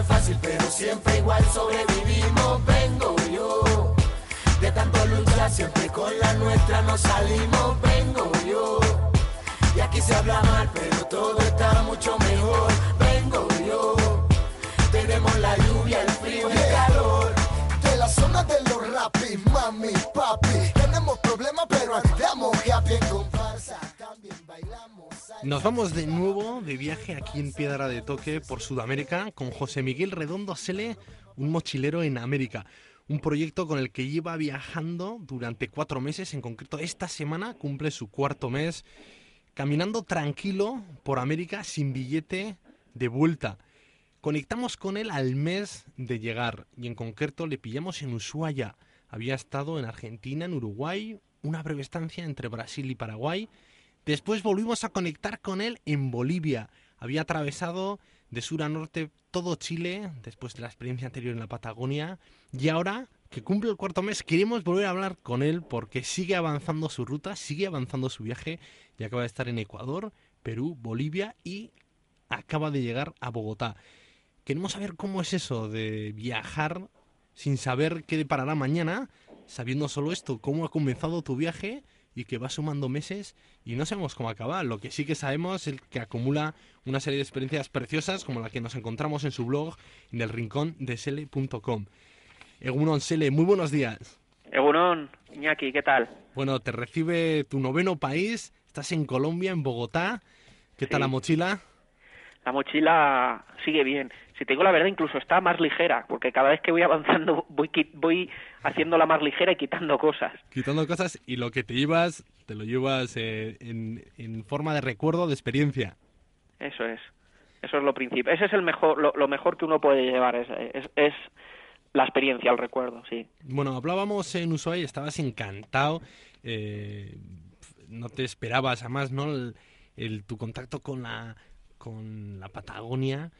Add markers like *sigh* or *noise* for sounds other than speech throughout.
es fácil, pero siempre igual sobrevivimos. Vengo yo, de tanto luchar, siempre con la nuestra nos salimos. Vengo yo, y aquí se habla mal, pero todo está mucho mejor. Vengo yo, tenemos la lluvia, el Nos vamos de nuevo de viaje aquí en Piedra de Toque por Sudamérica con José Miguel Redondo Sele, un mochilero en América. Un proyecto con el que lleva viajando durante cuatro meses, en concreto esta semana cumple su cuarto mes, caminando tranquilo por América sin billete de vuelta. Conectamos con él al mes de llegar y en concreto le pillamos en Ushuaia. Había estado en Argentina, en Uruguay, una breve estancia entre Brasil y Paraguay. Después volvimos a conectar con él en Bolivia. Había atravesado de sur a norte todo Chile después de la experiencia anterior en la Patagonia. Y ahora que cumple el cuarto mes, queremos volver a hablar con él porque sigue avanzando su ruta, sigue avanzando su viaje y acaba de estar en Ecuador, Perú, Bolivia y acaba de llegar a Bogotá. Queremos saber cómo es eso de viajar sin saber qué deparará mañana, sabiendo solo esto, cómo ha comenzado tu viaje y que va sumando meses y no sabemos cómo acabar. Lo que sí que sabemos es que acumula una serie de experiencias preciosas como la que nos encontramos en su blog en el rincón de sele.com. Egunon Sele, muy buenos días. Egunon, Iñaki, ¿qué tal? Bueno, te recibe tu noveno país, estás en Colombia, en Bogotá. ¿Qué tal la mochila? La mochila sigue bien. Si te digo la verdad, incluso está más ligera, porque cada vez que voy *laughs* avanzando voy, voy haciéndola más ligera y quitando cosas. Quitando cosas y lo que te llevas, te lo llevas eh, en, en forma de recuerdo, de experiencia. Eso es. Eso es lo principal. Ese es el mejor, lo, lo mejor que uno puede llevar, es, es, es la experiencia, el recuerdo, sí. Bueno, hablábamos en Ushuaia, estabas encantado, eh, no te esperabas, además, ¿no? El, el- tu contacto con la, con la Patagonia.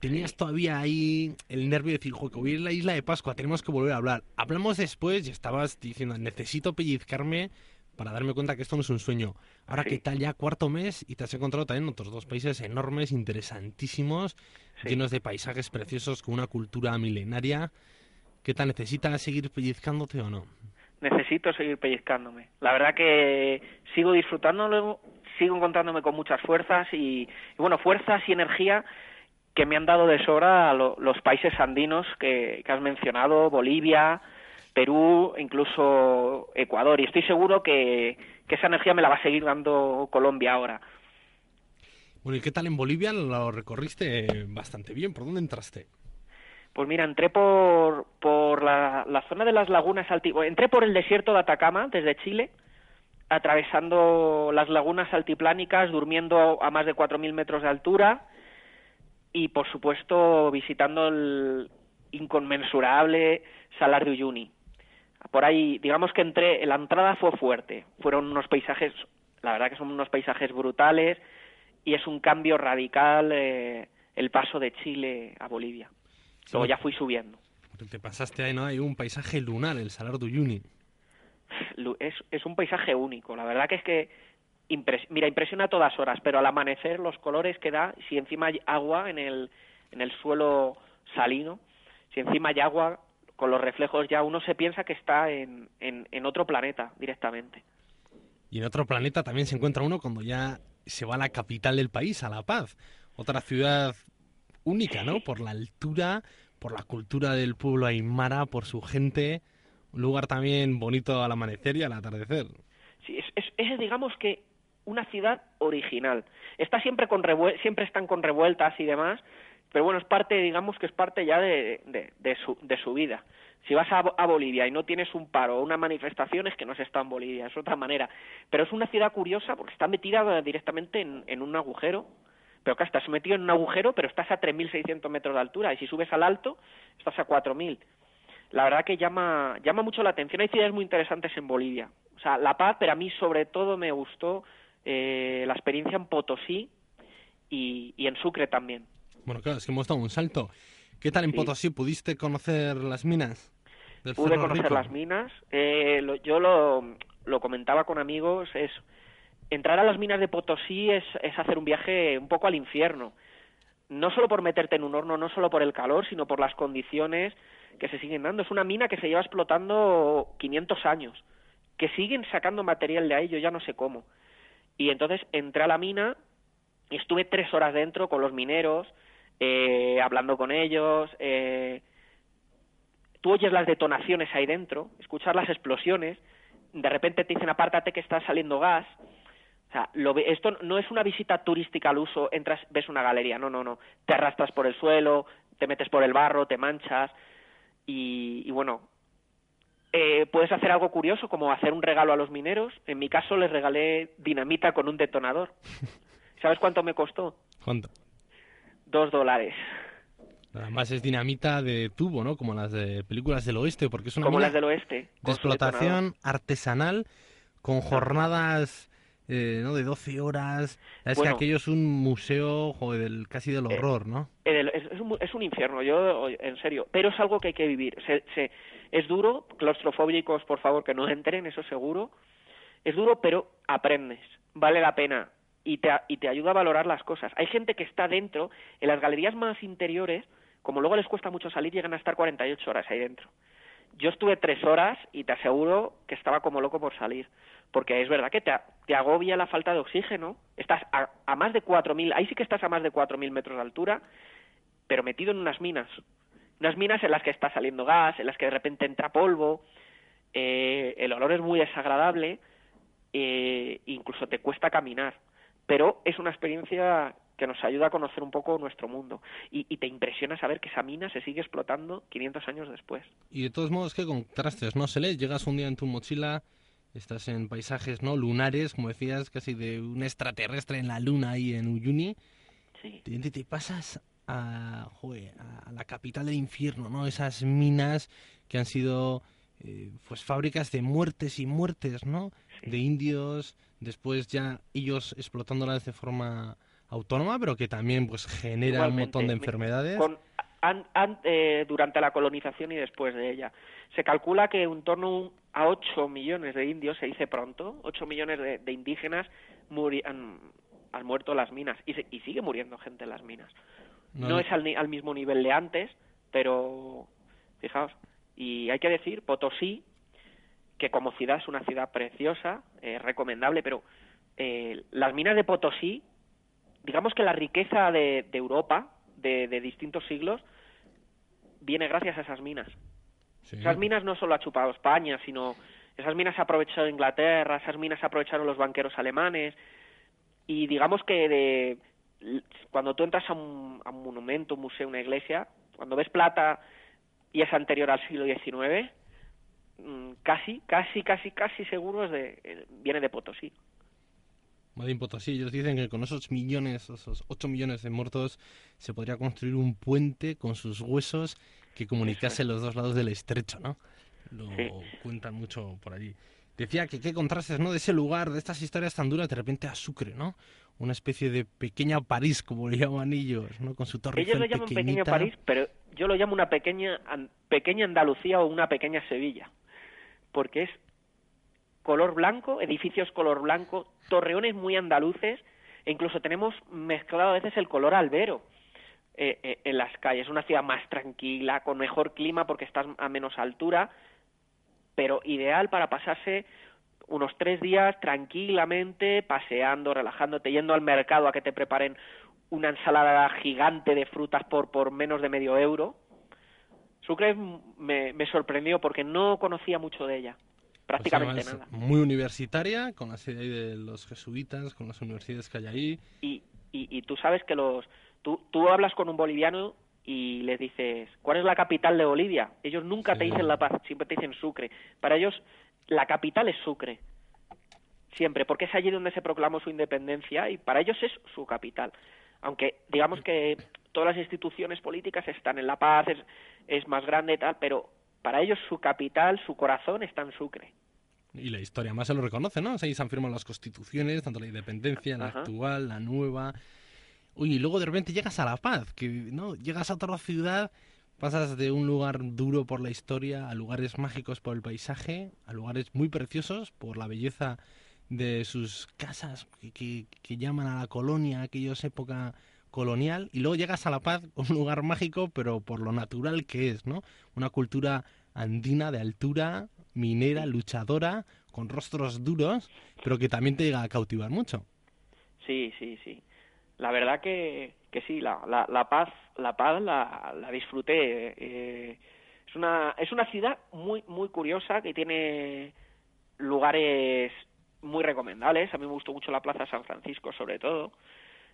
Tenías todavía ahí el nervio de decir, "Jo, que voy a ir a la isla de Pascua, tenemos que volver a hablar. Hablamos después y estabas diciendo, necesito pellizcarme para darme cuenta que esto no es un sueño. Ahora, Sí. ¿qué tal ya cuarto mes? Y te has encontrado también otros dos países enormes, interesantísimos, Sí. llenos de paisajes preciosos, con una cultura milenaria. ¿Qué tal? ¿Necesitas seguir pellizcándote o no? Necesito seguir pellizcándome. La verdad que sigo disfrutándolo, sigo encontrándome con muchas fuerzas y, y bueno, fuerzas y energía que me han dado de sobra a lo- los países andinos que, que has mencionado, Bolivia, Perú, incluso Ecuador. Y estoy seguro que, que esa energía me la va a seguir dando Colombia ahora. Bueno, ¿y qué tal en Bolivia? Lo recorriste bastante bien. ¿Por dónde entraste? Pues mira, entré por, por la, la zona de las lagunas altiplanas. Entré por el desierto de Atacama, desde Chile, atravesando las lagunas altiplánicas, durmiendo a más de 4.000 metros de altura y, por supuesto, visitando el inconmensurable Salar de Uyuni. Por ahí, digamos que entré, la entrada fue fuerte. Fueron unos paisajes, la verdad que son unos paisajes brutales y es un cambio radical eh, el paso de Chile a Bolivia. Luego Sí. ya fui subiendo. Te pasaste ahí, ¿no? Hay un paisaje lunar, el Salar de Uyuni. Es, es un paisaje único. La verdad que es que, impres- mira, impresiona a todas horas, pero al amanecer los colores que da, si encima hay agua en el, en el suelo salino, si encima hay agua, con los reflejos ya uno se piensa que está en, en, en otro planeta directamente. Y en otro planeta también se encuentra uno cuando ya se va a la capital del país, a La Paz. Otra ciudad única, ¿no? Por la altura, por la cultura del pueblo aymara, por su gente. Un lugar también bonito al amanecer y al atardecer. Sí, es, es, es, digamos que una ciudad original. Está siempre con siempre están con revueltas y demás, pero bueno, es parte, digamos que es parte ya de, de, su, de su vida. Si vas a, a Bolivia y no tienes un paro o una manifestación, es que no se está en Bolivia, es otra manera. Pero es una ciudad curiosa porque está metida directamente en, en un agujero. Pero claro, estás metido en un agujero, pero estás a 3.600 metros de altura. Y si subes al alto, estás a 4.000 la verdad que llama, llama mucho la atención. Hay ciudades muy interesantes en Bolivia. O sea, La Paz, pero a mí sobre todo me gustó eh, la experiencia en Potosí y, y en Sucre también. Bueno, claro, es que hemos dado un salto. ¿Qué tal en Sí. Potosí? ¿Pudiste conocer las minas? del Pude Cerro conocer Rico? las minas. Eh, lo- yo lo, lo comentaba con amigos, es entrar a las minas de Potosí es, es hacer un viaje un poco al infierno. no solo por meterte en un horno, no solo por el calor, sino por las condiciones que se siguen dando. Es una mina que se lleva explotando 500 años, que siguen sacando material de ahí, yo ya no sé cómo. Y entonces entré a la mina y estuve tres horas dentro con los mineros, eh, hablando con ellos. Eh, tú oyes las detonaciones ahí dentro, escuchas las explosiones, de repente te dicen apártate que está saliendo gas. O sea, lo, esto no es una visita turística al uso, entras, ves una galería, no, no, no. Te arrastras por el suelo, te metes por el barro, te manchas y, bueno, eh, puedes hacer algo curioso como hacer un regalo a los mineros. En mi caso les regalé dinamita con un detonador. *laughs* ¿Sabes cuánto me costó? ¿Cuánto? Dos dólares. Además es dinamita de tubo, ¿no? Como las de películas del oeste, porque es una Como las del oeste. de explotación artesanal con jornadas eh, ¿no? de 12 horas. Es que aquello es un museo joder, del, casi del Eh, horror, ¿no? El- Es, es un, es un infierno, yo, en serio. Pero es algo que hay que vivir. Se, se- es duro, claustrofóbicos, por favor, que no entren, eso seguro. Es duro, pero aprendes. Vale la pena. Y te, y te ayuda a valorar las cosas. Hay gente que está dentro, en las galerías más interiores, como luego les cuesta mucho salir, llegan a estar 48 horas ahí dentro. Yo estuve tres horas y te aseguro que estaba como loco por salir. Porque es verdad que te, te agobia la falta de oxígeno. Estás a, a más de 4.000, ahí sí que estás a más de 4.000 metros de altura, pero metido en unas minas. Unas minas en las que está saliendo gas, en las que de repente entra polvo, eh, el olor es muy desagradable, eh, incluso te cuesta caminar. Pero es una experiencia que nos ayuda a conocer un poco nuestro mundo. Y, y te impresiona saber que esa mina se sigue explotando 500 años después. Y de todos modos, ¿qué contrastes? ¿No se lee? Llegas un día en tu mochila, estás en paisajes no lunares, como decías, casi de un extraterrestre en la luna ahí en Uyuni, Sí. y te, te pasas a, joder, a la capital del infierno, ¿no? Esas minas que han sido eh, pues fábricas de muertes y muertes, ¿no? Sí. De indios, después ya ellos explotándolas de forma autónoma, pero que también pues genera un montón de enfermedades. con- an- an- eh, durante la colonización y después de ella. Se calcula que en torno a 8 millones de indios, se dice pronto, 8 millones de, de indígenas muri- han, han muerto en las minas y, se- y sigue muriendo gente en las minas. No, es al, al mismo nivel de antes, pero fijaos. Y hay que decir, Potosí, que como ciudad es una ciudad preciosa, eh, recomendable, pero eh, las minas de Potosí, digamos que la riqueza de, de Europa, de, de distintos siglos, viene gracias a esas minas. Sí. Esas minas no solo ha chupado España, sino esas minas ha aprovechado Inglaterra, esas minas aprovecharon los banqueros alemanes y digamos que de, cuando tú entras a un, a un monumento, un museo, una iglesia, cuando ves plata y es anterior al siglo XIX, mm, casi, casi, casi, casi seguro es de, eh, viene de Potosí. Madrid Potosí, ellos dicen que con esos millones, esos 8 millones de muertos, se podría construir un puente con sus huesos que comunicase los dos lados del estrecho, ¿no? Lo Sí. cuentan mucho por allí. Decía que qué contrastes, ¿no? De ese lugar, de estas historias tan duras, de repente a Sucre, ¿no? Una especie de pequeña París, como le llaman ellos, ¿no? Con su torre Ellos lo llaman pequeño. París, pero yo lo llamo una pequeña, an- pequeña Andalucía o una pequeña Sevilla, porque es color blanco, edificios color blanco, torreones muy andaluces, e incluso tenemos mezclado a veces el color albero eh, eh, en las calles. Una ciudad más tranquila, con mejor clima porque estás a menos altura, pero ideal para pasarse unos tres días tranquilamente, paseando, relajándote, yendo al mercado a que te preparen una ensalada gigante de frutas por, por menos de medio euro. Sucre me, me sorprendió porque no conocía mucho de ella, Pues prácticamente nada. Muy universitaria, con la sede de los jesuitas, con las universidades que hay ahí. Y, y, y tú sabes que los... Tú, tú hablas con un boliviano y les dices, ¿cuál es la capital de Bolivia? Ellos nunca te dicen La Paz, siempre te dicen Sucre. Para ellos, la capital es Sucre. Siempre, porque es allí donde se proclamó su independencia y para ellos es su capital. Aunque digamos que todas las instituciones políticas están en La Paz, es, es más grande y tal, pero para ellos su capital, su corazón está en Sucre. Y la historia más se lo reconoce, ¿no? Ahí se han firmado las constituciones, tanto la independencia, la Ajá. actual, la nueva. Uy, y luego de repente llegas a La Paz, que no llegas a otra ciudad, pasas de un lugar duro por la historia a lugares mágicos por el paisaje, a lugares muy preciosos por la belleza de sus casas que, que- que llaman a la colonia, aquellos época colonial y luego llegas a La Paz, *laughs* un lugar mágico, pero por lo natural que es, ¿no? Una cultura andina de altura, minera, luchadora, con rostros duros, pero que también te llega a cautivar mucho. Sí, sí, sí. La verdad que, sí, la, la, la paz, la paz la, la disfruté. Eh, es una es una ciudad muy muy curiosa que tiene lugares muy recomendables. A mí me gustó mucho la Plaza San Francisco, sobre todo.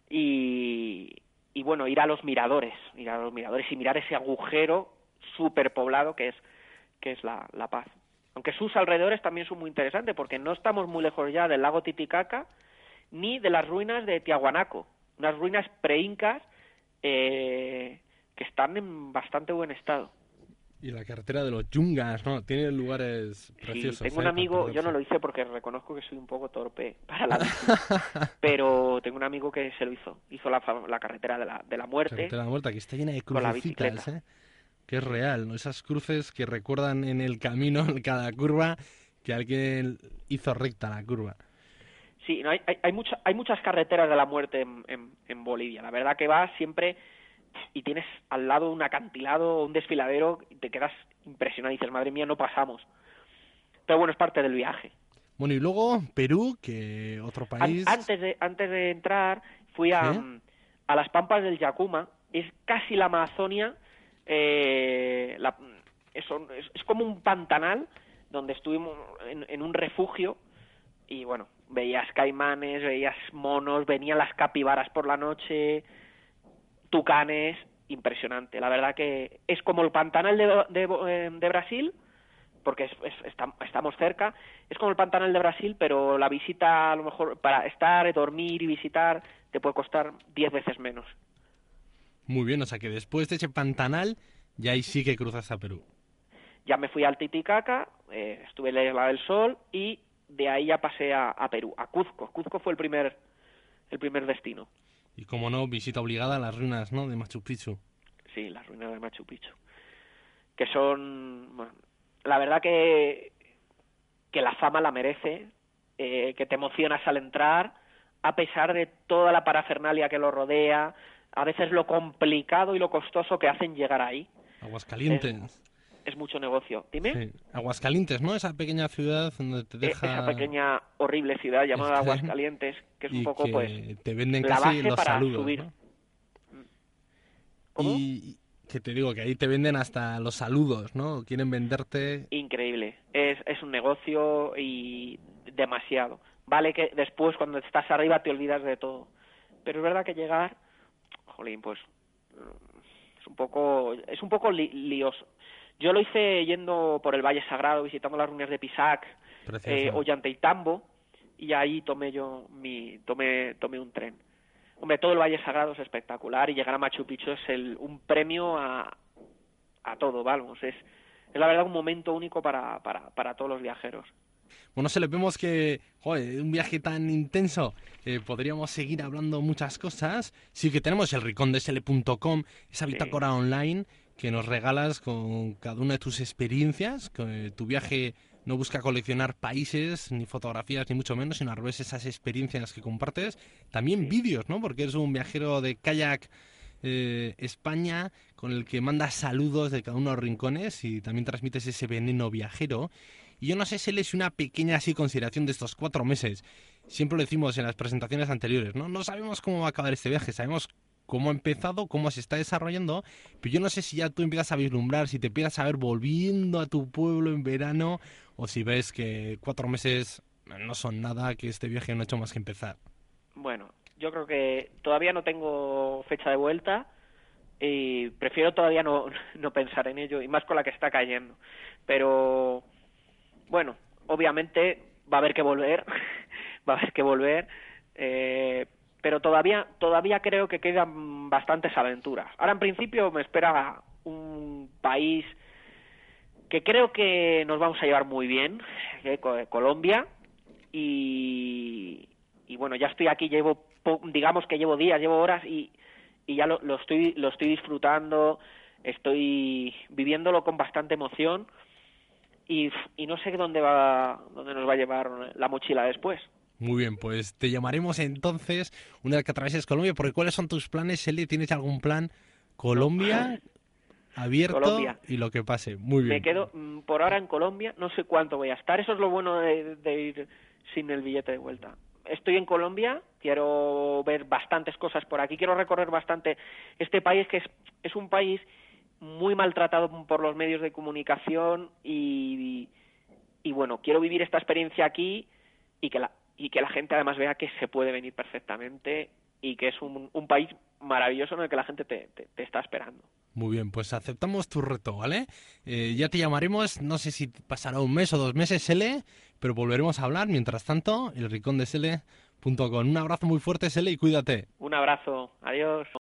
Y, y bueno, ir a los miradores, ir a los miradores y mirar ese agujero superpoblado que es que es la, la Paz. Aunque sus alrededores también son muy interesantes porque no estamos muy lejos ya del lago Titicaca ni de las ruinas de Tiahuanaco, unas ruinas preincas eh, que están en bastante buen estado. Y la carretera de los Yungas, ¿no? Tiene lugares preciosos. Sí, tengo un ¿eh? amigo, Para yo no lo hice porque reconozco que soy un poco torpe para la *laughs* pero tengo un amigo que se lo hizo. Hizo la, la carretera de la, de la muerte. Carretera de la Muerta, que está llena de la crucecitas. ¿eh? Que es real, ¿no? Esas cruces que recuerdan en el camino, en cada curva, que alguien hizo recta la curva. Sí, no, hay, hay, hay, mucha- hay muchas carreteras de la muerte en, en, en Bolivia. La verdad que vas siempre y tienes al lado un acantilado, un desfiladero, y te quedas impresionado y dices, madre mía, no pasamos. Pero bueno, es parte del viaje. Bueno, y luego Perú, que otro An- país... antes, de, antes de entrar, fui a, a las Pampas del Yacuma. Es casi la Amazonia. eh, la- es, es como un pantanal donde estuvimos en, en un refugio y bueno, veías caimanes, veías monos, venían las capibaras por la noche, tucanes, impresionante. La verdad que es como el pantanal de, de, eh, de Brasil, porque es- es- estam- estamos cerca, es como el pantanal de Brasil, pero la visita a lo mejor para estar, dormir y visitar te puede costar 10 veces menos. Muy bien, o sea que después de ese pantanal, ya ahí sí que cruzas a Perú. Ya me fui al Titicaca, eh, estuve en la Isla del Sol y de ahí ya pasé a, a Perú, a Cuzco. Cuzco fue el primer, el primer destino. Y como no, visita obligada a las ruinas, ¿no? De Machu Picchu. Sí, las ruinas de Machu Picchu. Que son. bueno, la verdad que. que la fama la merece, eh, que te emocionas al entrar, a pesar de toda la parafernalia que lo rodea, a veces lo complicado y lo costoso que hacen llegar ahí. Aguascalientes. Es mucho negocio. Dime. Sí. Aguascalientes, ¿no? Esa pequeña ciudad donde te Eh, deja... Esa pequeña horrible ciudad llamada *laughs* Aguascalientes, que es un poco, que pues. te venden la casi los para saludos, subir. ¿no? ¿Cómo? Y que te digo que ahí te venden hasta los saludos, ¿no? Quieren venderte... increíble. Es, es un negocio y demasiado. Vale que después cuando estás arriba te olvidas de todo. Pero es verdad que llegar, jolín, pues es un poco es un poco li- lioso. Yo lo hice yendo por el Valle Sagrado, visitando las ruinas de Pisac, eh, Ollantaytambo, y ahí tomé yo mi tomé tomé un tren. Hombre, todo el Valle Sagrado es espectacular y llegar a Machu Picchu es el, un premio a, a todo, vamos, es, es la verdad un momento único para, para, para todos los viajeros. Bueno, se le vemos que, joder, un viaje tan intenso, eh, podríamos seguir hablando muchas cosas. Sí que tenemos el ricondesl.com, esa Sí. bitácora online que nos regalas con cada una de tus experiencias. Que tu viaje no busca coleccionar países, ni fotografías, ni mucho menos, sino al revés esas experiencias que compartes. También vídeos, ¿no? Porque eres un viajero de kayak eh, España con el que mandas saludos de cada uno de los rincones y también transmites ese veneno viajero. Y yo no sé si es una pequeña así consideración de estos cuatro meses. Siempre lo decimos en las presentaciones anteriores, ¿no? No sabemos cómo va a acabar este viaje, sabemos cómo ha empezado, cómo se está desarrollando, pero yo no sé si ya tú empiezas a vislumbrar, si te empiezas a ver volviendo a tu pueblo en verano, o si ves que cuatro meses no son nada, que este viaje no ha hecho más que empezar. Bueno, yo creo que todavía no tengo fecha de vuelta y prefiero todavía no, *laughs* pensar en ello, y más con la que está cayendo. Pero, bueno, obviamente va a haber que volver, *laughs* va a haber que volver, eh, pero todavía, todavía creo que quedan bastantes aventuras. Ahora, en principio, me espera un país que creo que nos vamos a llevar muy bien, eh, Co- Colombia, y, y bueno, ya estoy aquí, llevo, digamos que llevo días, llevo horas y, y ya lo, lo estoy, lo estoy disfrutando, estoy viviéndolo con bastante emoción y, y no sé dónde va, dónde nos va a llevar la mochila después. Muy bien, pues te llamaremos entonces una vez que atravieses Colombia, porque ¿cuáles son tus planes, Eli? ¿Tienes algún plan? Colombia, abierto Colombia. y lo que pase. Muy bien. Me quedo mm, por ahora en Colombia, no sé cuánto voy a estar. Eso es lo bueno de, de ir sin el billete de vuelta. Estoy en Colombia, quiero ver bastantes cosas por aquí, quiero recorrer bastante este país que es, es un país muy maltratado por los medios de comunicación y, y bueno, quiero vivir esta experiencia aquí y que la, y que la gente además vea que se puede venir perfectamente y que es un, un país maravilloso en el que la gente te, te, te está esperando. Muy bien, pues aceptamos tu reto, ¿vale? Eh, ya te llamaremos, no sé si pasará un mes o dos meses, Sele, pero volveremos a hablar. Mientras tanto, el rincón de. Un abrazo muy fuerte, Sele, y cuídate. Un abrazo, adiós.